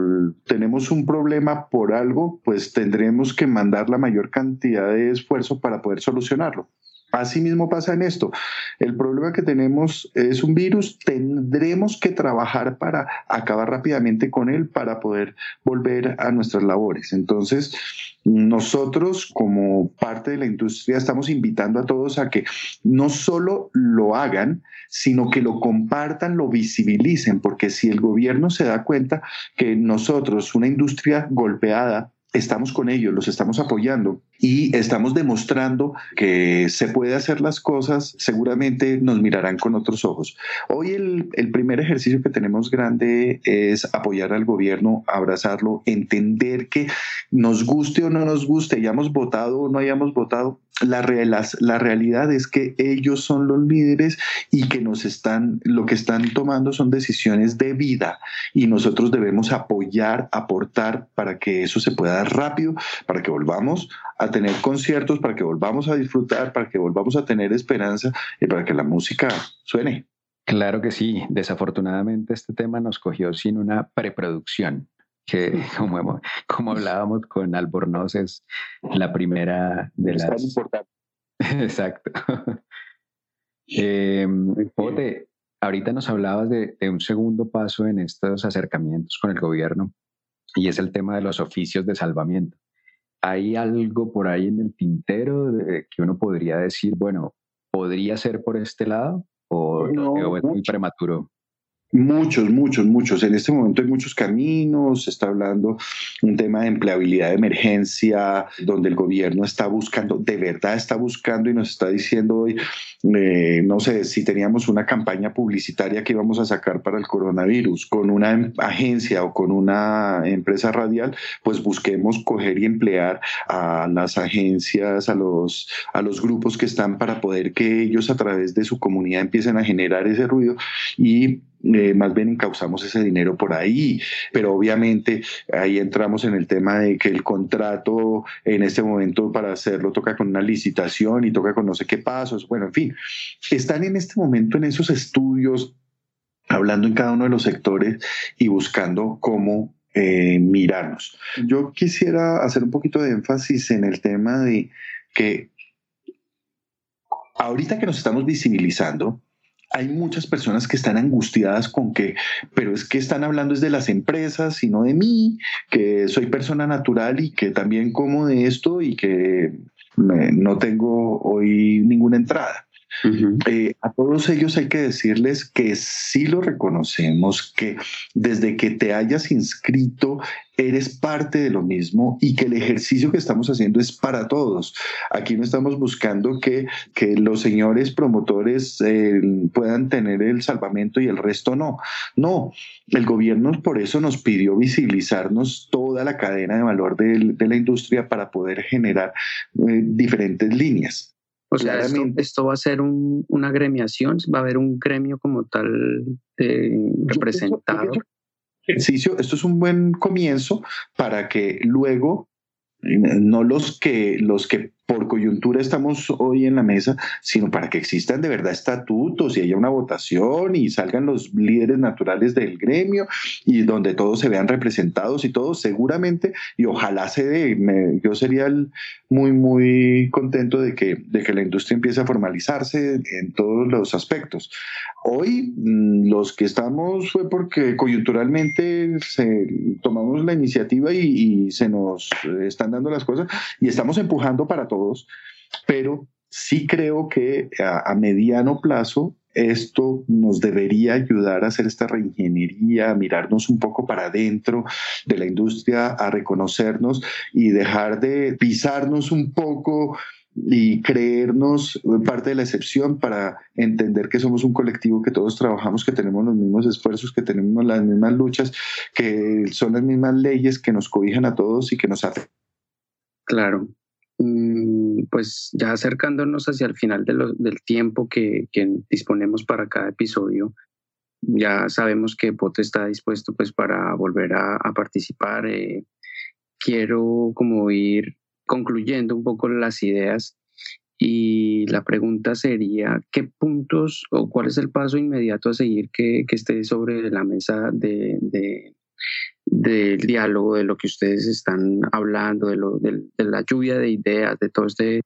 tenemos un problema por algo, pues tendremos que mandar la mayor cantidad de esfuerzo para poder solucionarlo. Asimismo pasa en esto. El problema que tenemos es un virus, tendremos que trabajar para acabar rápidamente con él para poder volver a nuestras labores. Entonces, nosotros como parte de la industria estamos invitando a todos a que no solo lo hagan, sino que lo compartan, lo visibilicen, porque si el gobierno se da cuenta que nosotros, una industria golpeada, estamos con ellos, los estamos apoyando y estamos demostrando que se puede hacer las cosas, seguramente nos mirarán con otros ojos. Hoy el, el, primer ejercicio que tenemos grande es apoyar al gobierno, abrazarlo, entender que nos guste o no nos guste, hayamos votado o no hayamos votado, la, la, realidad es que ellos son los líderes y que nos están, lo que están tomando son decisiones de vida y nosotros debemos apoyar, aportar para que eso se pueda rápido, para que volvamos a tener conciertos, para que volvamos a disfrutar, para que volvamos a tener esperanza y para que la música suene. Claro que sí. Desafortunadamente este tema nos cogió sin una preproducción que como, como hablábamos con Albornoz es la primera de las... importante. Exacto. eh, ahorita nos hablabas de, un segundo paso en estos acercamientos con el gobierno y es el tema de los oficios de salvamiento. ¿Hay algo por ahí en el tintero que uno podría decir, bueno, podría ser por este lado o, o es muy prematuro? Muchos, muchos, muchos. En este momento hay muchos caminos, se está hablando un tema de empleabilidad de emergencia, donde el gobierno está buscando, de verdad está buscando y nos está diciendo hoy, eh, no sé, si teníamos una campaña publicitaria que íbamos a sacar para el coronavirus con una agencia o con una empresa radial, pues busquemos coger y emplear a las agencias, a los, a los grupos que están para poder que ellos a través de su comunidad empiecen a generar ese ruido y eh, más bien encauzamos ese dinero por ahí, pero obviamente ahí entramos en el tema de que el contrato en este momento para hacerlo toca con una licitación y toca con no sé qué pasos, bueno, en fin, están en este momento en esos estudios hablando en cada uno de los sectores y buscando cómo eh, mirarnos. Yo quisiera hacer un poquito de énfasis en el tema de que ahorita que nos estamos visibilizando, hay muchas personas que están angustiadas con que, pero es que están hablando es de las empresas y no de mí, que soy persona natural y que también como de esto y que no tengo hoy ninguna entrada. Eh, a todos ellos hay que decirles que sí lo reconocemos, que desde que te hayas inscrito eres parte de lo mismo y que el ejercicio que estamos haciendo es para todos. Aquí no estamos buscando que, que los señores promotores eh, puedan tener el salvamento y el resto no. No, el gobierno por eso nos pidió visibilizarnos toda la cadena de valor de, la industria para poder generar eh, diferentes líneas. O sea, esto, va a ser una gremiación, va a haber un gremio como tal representado. Ejercicio, esto es un buen comienzo para que luego eh, no los que los que por coyuntura estamos hoy en la mesa, sino para que existan de verdad estatutos y haya una votación y salgan los líderes naturales del gremio y donde todos se vean representados y todos seguramente y ojalá se dé. yo sería muy, muy contento de que, de que la industria empiece a formalizarse en todos los aspectos. Hoy mm, los que estamos fue porque coyunturalmente se, tomamos la iniciativa y, y se nos están dando las cosas y estamos empujando para pero sí creo que a, mediano plazo esto nos debería ayudar a hacer esta reingeniería, a mirarnos un poco para adentro de la industria, a reconocernos y dejar de pisarnos un poco y creernos parte de la excepción para entender que somos un colectivo, que todos trabajamos, que tenemos los mismos esfuerzos, que tenemos las mismas luchas, que son las mismas leyes que nos cobijan a todos y que nos hacen. Claro, pues ya acercándonos hacia el final del tiempo que, disponemos para cada episodio, ya sabemos que Pote está dispuesto pues para volver a, participar. Eh, quiero como ir concluyendo un poco las ideas y la pregunta sería, ¿qué puntos o cuál es el paso inmediato a seguir que, esté sobre la mesa de, del diálogo, de lo que ustedes están hablando, de, la lluvia de ideas, de todo este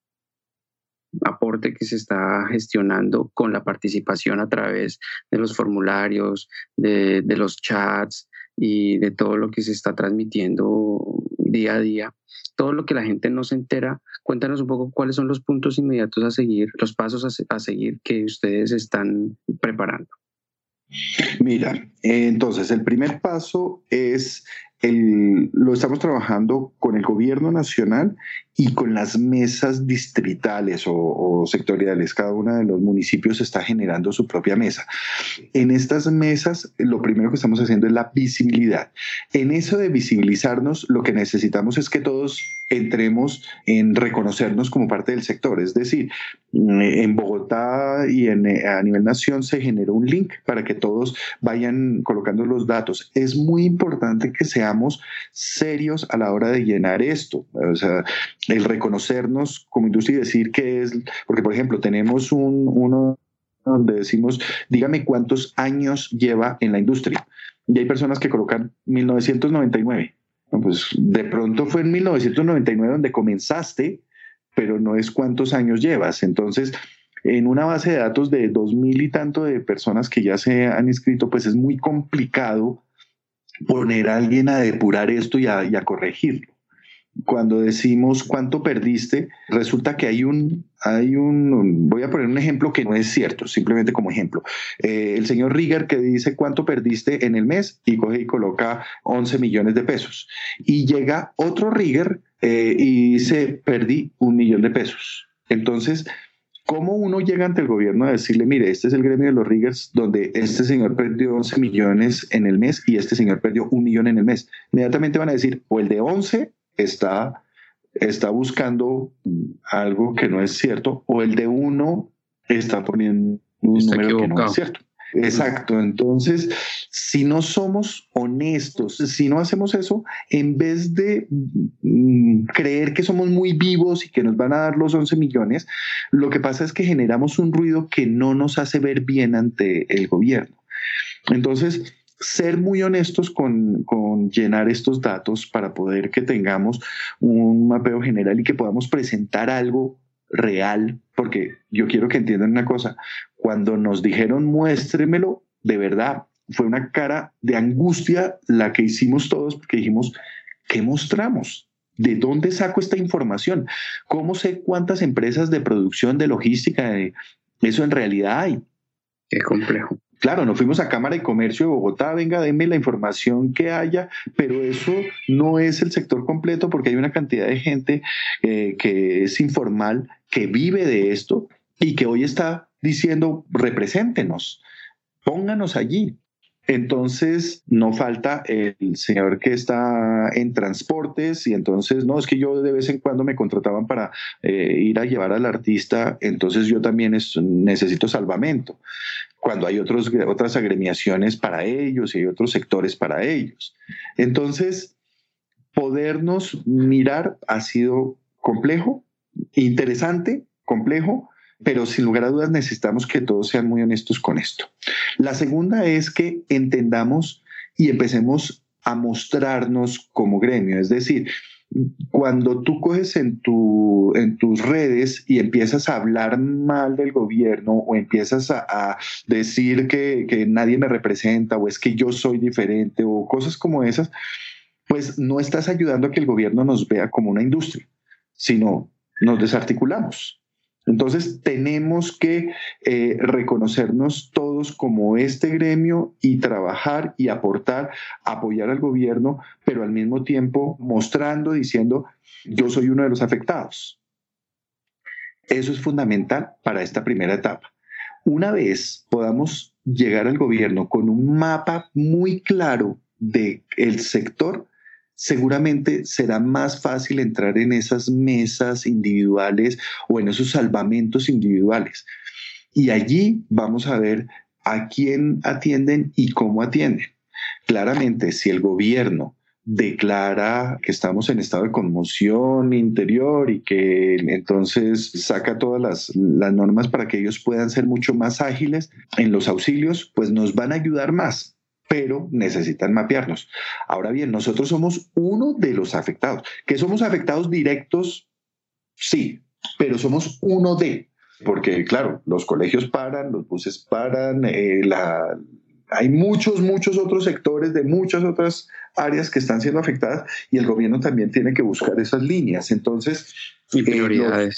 aporte que se está gestionando con la participación a través de los formularios, de, los chats y de todo lo que se está transmitiendo día a día, todo lo que la gente no se entera. Cuéntanos un poco cuáles son los puntos inmediatos a seguir, los pasos a seguir que ustedes están preparando. Mira, entonces el primer paso es el, lo estamos trabajando con el gobierno nacional y con las mesas distritales o, sectoriales. Cada uno de los municipios está generando su propia mesa. En estas mesas, lo primero que estamos haciendo es la visibilidad. En eso de visibilizarnos, lo que necesitamos es que todos entremos en reconocernos como parte del sector. Es decir, mm, en Bogotá y en, eh, a nivel nación se generó un link para que todos vayan colocando los datos. Es muy importante que seamos serios a la hora de llenar esto. O sea, el reconocernos como industria y decir que es, porque por ejemplo, tenemos un, uno donde decimos, dígame cuántos años lleva en la industria. Y hay personas que colocan 1999 pues de pronto fue en 1999 donde comenzaste, pero no es cuántos años llevas. Entonces, en una base de datos de dos mil y tanto de personas que ya se han inscrito, pues es muy complicado poner a alguien a depurar esto y a, y a corregirlo cuando decimos cuánto perdiste, resulta que hay un, hay un, voy a poner un ejemplo que no es cierto, simplemente como ejemplo. Eh, el señor Rigger que dice cuánto perdiste en el mes y coge y coloca 11 millones de pesos. Y llega otro Rigger eh, y dice perdí un millón de pesos. Entonces, ¿cómo uno llega ante el gobierno a decirle, mire, este es el gremio de los Riggers donde este señor perdió 11 millones en el mes y este señor perdió un millón en el mes? Inmediatamente van a decir, o el de 11 está, está buscando algo que no es cierto o el de uno está poniendo un número que no es cierto. Exacto, entonces, si no somos honestos, si no hacemos eso, en vez de mm, creer que somos muy vivos y que nos van a dar los 11 millones, lo que pasa es que generamos un ruido que no nos hace ver bien ante el gobierno. Entonces, ser muy honestos con, llenar estos datos para poder que tengamos un mapeo general y que podamos presentar algo real, porque yo quiero que entiendan una cosa, cuando nos dijeron muéstremelo, de verdad, fue una cara de angustia la que hicimos todos, porque dijimos, ¿qué mostramos? ¿De dónde saco esta información? ¿Cómo sé cuántas empresas de producción, de logística, de eso en realidad hay? Qué complejo. Claro, nos fuimos a Cámara de Comercio de Bogotá, venga, denme la información que haya, pero eso no es el sector completo porque hay una cantidad de gente eh, que es informal, que vive de esto y que hoy está diciendo, represéntenos, pónganos allí. Entonces, no falta el señor que está en transportes y entonces, no, es que yo de vez en cuando me contrataban para eh, ir a llevar al artista, entonces yo también necesito salvamento, cuando hay otros, otras agremiaciones para ellos y hay otros sectores para ellos. Entonces, podernos mirar ha sido complejo, interesante, complejo, pero sin lugar a dudas necesitamos que todos sean muy honestos con esto. La segunda es que entendamos y empecemos a mostrarnos como gremio, es decir, cuando tú coges en, tu, en tus redes y empiezas a hablar mal del gobierno o empiezas a, decir que, que, nadie me representa o es que yo soy diferente o cosas como esas, pues no estás ayudando a que el gobierno nos vea como una industria, sino nos desarticulamos. Entonces tenemos que eh, reconocernos todos como este gremio y trabajar y aportar, apoyar al gobierno, pero al mismo tiempo mostrando, diciendo, yo soy uno de los afectados. Eso es fundamental para esta primera etapa. Una vez podamos llegar al gobierno con un mapa muy claro del el sector, seguramente será más fácil entrar en esas mesas individuales o en esos salvamentos individuales. Y allí vamos a ver a quién atienden y cómo atienden. Claramente, si el gobierno declara que estamos en estado de conmoción interior y que entonces saca todas las, las, normas para que ellos puedan ser mucho más ágiles en los auxilios, pues nos van a ayudar más pero necesitan mapearnos. Ahora bien, nosotros somos uno de los afectados. ¿Que somos afectados directos? Sí, pero somos uno de, porque claro, los colegios paran, los buses paran, eh, hay muchos, muchos otros sectores de muchas otras áreas que están siendo afectadas y el gobierno también tiene que buscar esas líneas. Entonces, y eh,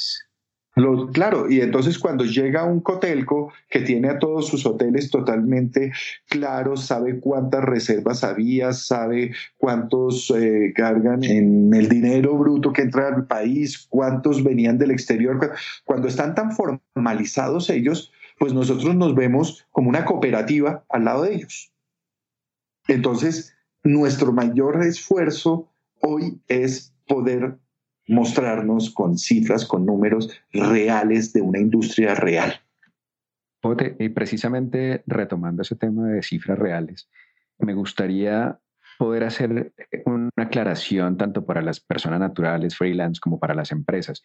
claro, y entonces cuando llega un Cotelco que tiene a todos sus hoteles totalmente claros, sabe cuántas reservas había, sabe cuántos eh, cargan en el dinero bruto que entra al país, cuántos venían del exterior, cuando están tan formalizados ellos, pues nosotros nos vemos como una cooperativa al lado de ellos. Entonces, nuestro mayor esfuerzo hoy es poder mostrarnos con cifras, con números reales de una industria real. y precisamente retomando ese tema de cifras reales, me gustaría poder hacer una aclaración tanto para las personas naturales, freelance, como para las empresas.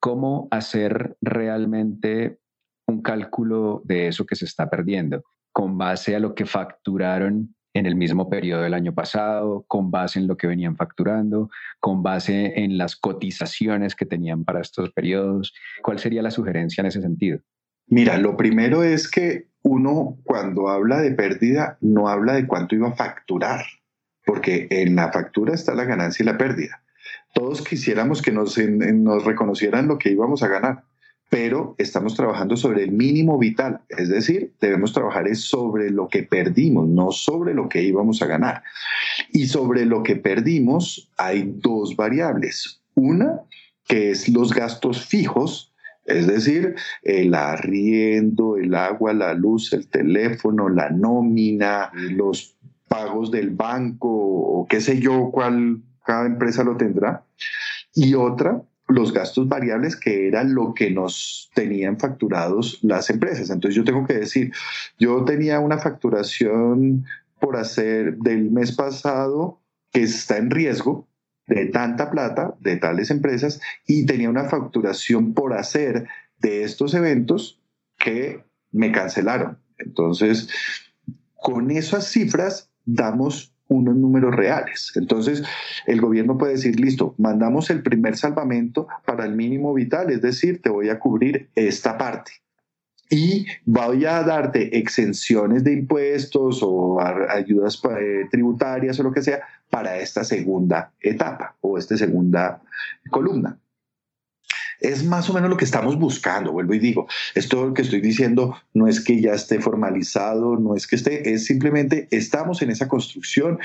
¿Cómo hacer realmente un cálculo de eso que se está perdiendo con base a lo que facturaron en el mismo periodo del año pasado, con base en lo que venían facturando, con base en las cotizaciones que tenían para estos periodos. ¿Cuál sería la sugerencia en ese sentido? Mira, lo primero es que uno cuando habla de pérdida no habla de cuánto iba a facturar, porque en la factura está la ganancia y la pérdida. Todos quisiéramos que nos, nos reconocieran lo que íbamos a ganar pero estamos trabajando sobre el mínimo vital, es decir, debemos trabajar sobre lo que perdimos, no sobre lo que íbamos a ganar. Y sobre lo que perdimos hay dos variables. Una, que es los gastos fijos, es decir, el arriendo, el agua, la luz, el teléfono, la nómina, los pagos del banco o qué sé yo, cuál cada empresa lo tendrá. Y otra los gastos variables que era lo que nos tenían facturados las empresas. Entonces yo tengo que decir, yo tenía una facturación por hacer del mes pasado que está en riesgo de tanta plata de tales empresas y tenía una facturación por hacer de estos eventos que me cancelaron. Entonces, con esas cifras damos unos números reales. Entonces, el gobierno puede decir, listo, mandamos el primer salvamento para el mínimo vital, es decir, te voy a cubrir esta parte. Y voy a darte exenciones de impuestos o ayudas eh, tributarias o lo que sea para esta segunda etapa o esta segunda columna. Es más o menos lo que estamos buscando, vuelvo y digo, esto que estoy diciendo no es que ya esté formalizado, no es que esté, es simplemente estamos en esa construcción,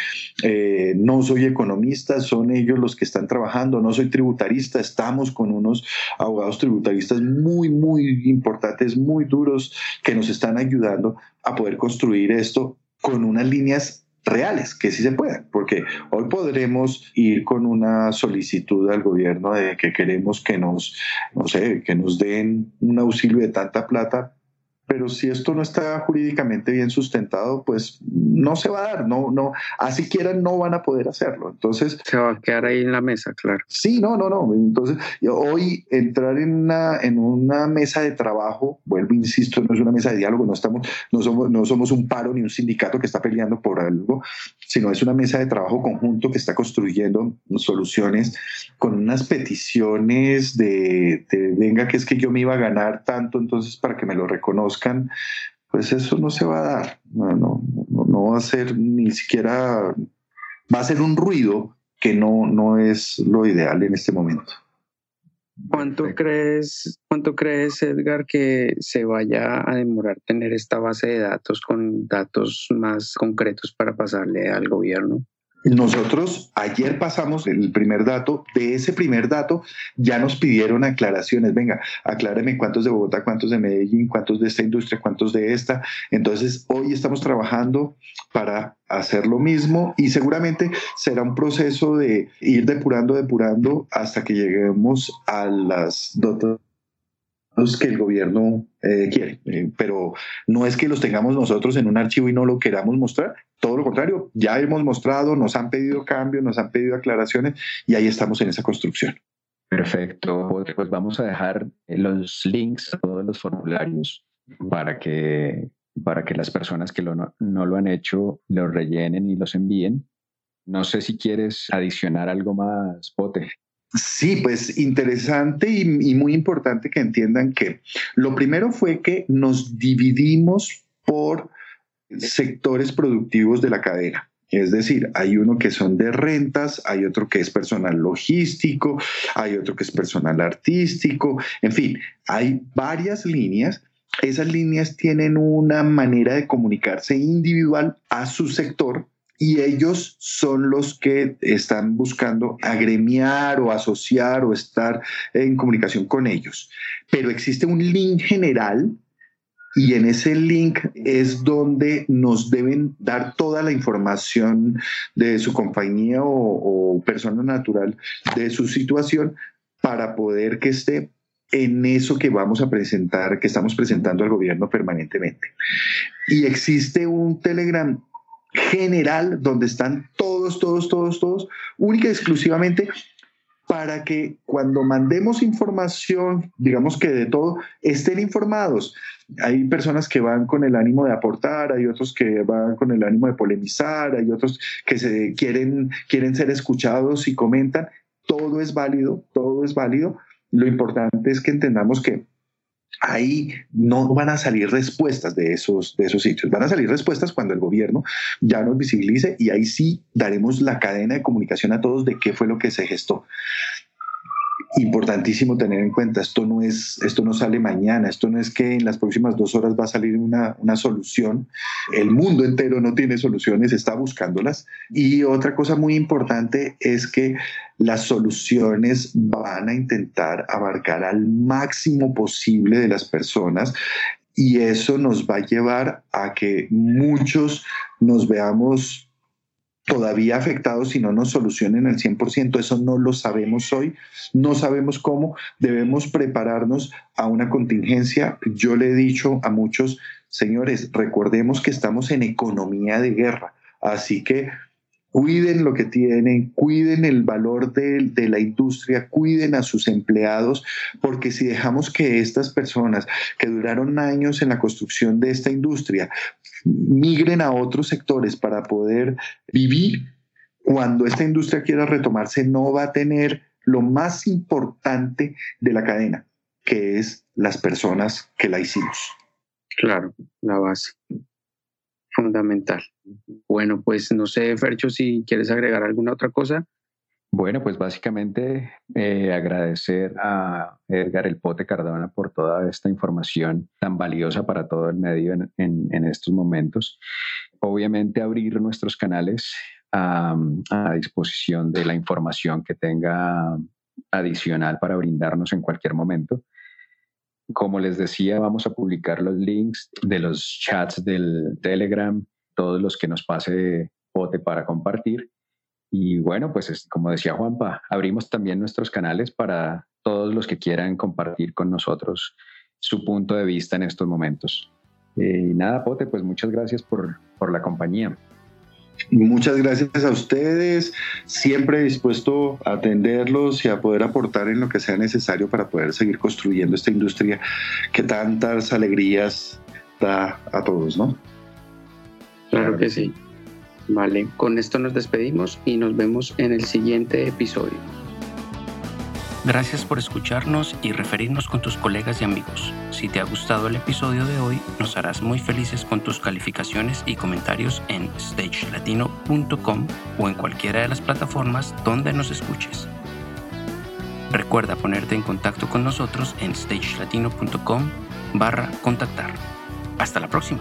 eh, no soy economista, son ellos los que están trabajando, no soy tributarista, estamos con unos abogados tributaristas muy, muy importantes, muy duros, que nos están ayudando a poder construir esto con unas líneas reales, que sí se pueden, porque hoy podremos ir con una solicitud al gobierno de que queremos que nos, no sé, que nos den un auxilio de tanta plata, pero si esto no está jurídicamente bien sustentado, pues no se va a dar, no, no, así quieran no van a poder hacerlo. Entonces se va a quedar ahí en la mesa, claro. Sí, no, no, no. Entonces hoy entrar en una, en una mesa de trabajo, vuelvo, insisto, no es una mesa de diálogo, no estamos, no somos, no somos un paro ni un sindicato que está peleando por algo, sino es una mesa de trabajo conjunto que está construyendo soluciones con unas peticiones de, venga que es que yo me iba a ganar tanto, entonces para que me lo reconozca pues eso no se va a dar. No, no, no, va a ser ni siquiera, va a ser un ruido que no, no es lo ideal en este momento. ¿Cuánto crees, ¿Cuánto crees, Edgar, que se vaya a demorar tener esta base de datos con datos más concretos para pasarle al gobierno? Nosotros ayer pasamos el primer dato, de ese primer dato ya nos pidieron aclaraciones, venga, acláreme cuántos de Bogotá, cuántos de Medellín, cuántos de esta industria, cuántos de esta. Entonces, hoy estamos trabajando para hacer lo mismo y seguramente será un proceso de ir depurando, depurando hasta que lleguemos a las datos que el gobierno eh, quiere, eh, pero no es que los tengamos nosotros en un archivo y no lo queramos mostrar, todo lo contrario, ya hemos mostrado, nos han pedido cambios, nos han pedido aclaraciones y ahí estamos en esa construcción. Perfecto, pues vamos a dejar los links a todos los formularios para que, para que las personas que no, no lo han hecho los rellenen y los envíen. No sé si quieres adicionar algo más, Pote. Sí, pues interesante y, muy importante que entiendan que lo primero fue que nos dividimos por sectores productivos de la cadena. Es decir, hay uno que son de rentas, hay otro que es personal logístico, hay otro que es personal artístico, en fin, hay varias líneas. Esas líneas tienen una manera de comunicarse individual a su sector y ellos son los que están buscando agremiar o asociar o estar en comunicación con ellos. Pero existe un link general y en ese link es donde nos deben dar toda la información de su compañía o, persona natural de su situación para poder que esté en eso que vamos a presentar, que estamos presentando al gobierno permanentemente. Y existe un Telegram general donde están todos, todos, todos, todos, única y exclusivamente para que cuando mandemos información, digamos que de todo, estén informados. Hay personas que van con el ánimo de aportar, hay otros que van con el ánimo de polemizar, hay otros que se quieren, quieren ser escuchados y comentan. Todo es válido, todo es válido. Lo importante es que entendamos que ahí no van a salir respuestas de esos, de esos sitios. Van a salir respuestas cuando el gobierno ya nos visibilice y ahí sí daremos la cadena de comunicación a todos de qué fue lo que se gestó importantísimo tener en cuenta, esto no es, esto no sale mañana, esto no es que en las próximas dos horas va a salir una, una solución. El mundo entero no tiene soluciones, está buscándolas. Y otra cosa muy importante es que las soluciones van a intentar abarcar al máximo posible de las personas y eso nos va a llevar a que muchos nos veamos todavía afectados si no nos solucionen al 100%. Eso no lo sabemos hoy, no sabemos cómo. Debemos prepararnos a una contingencia. Yo le he dicho a muchos, señores, recordemos que estamos en economía de guerra, así que cuiden lo que tienen, cuiden el valor de, de, la industria, cuiden a sus empleados, porque si dejamos que estas personas que duraron años en la construcción de esta industria migren a otros sectores para poder vivir, cuando esta industria quiera retomarse, no va a tener lo más importante de la cadena, que es las personas que la hicimos. Claro, la base fundamental. Bueno, pues no sé, Fercho, si quieres agregar alguna otra cosa. Bueno, pues básicamente eh, agradecer a Edgar El Pote Cardona por toda esta información tan valiosa para todo el medio en, estos momentos. Obviamente abrir nuestros canales a, a, disposición de la información que tenga adicional para brindarnos en cualquier momento. Como les decía, vamos a publicar los links de los chats del Telegram, todos los que nos pase Pote para compartir y bueno, pues como decía Juanpa, abrimos también nuestros canales para todos los que quieran compartir con nosotros su punto de vista en estos momentos. Eh, y nada, Pote, pues muchas gracias por, por la compañía. Muchas gracias a ustedes, siempre dispuesto a atenderlos y a poder aportar en lo que sea necesario para poder seguir construyendo esta industria que tantas alegrías da a todos, ¿no? Claro que sí. Vale, con esto nos despedimos y nos vemos en el siguiente episodio. Gracias por escucharnos y referirnos con tus colegas y amigos. Si te ha gustado el episodio de hoy, nos harás muy felices con tus calificaciones y comentarios en stagelatino.com o en cualquiera de las plataformas donde nos escuches. Recuerda ponerte en contacto con nosotros en stagelatino.com barra contactar. Hasta la próxima.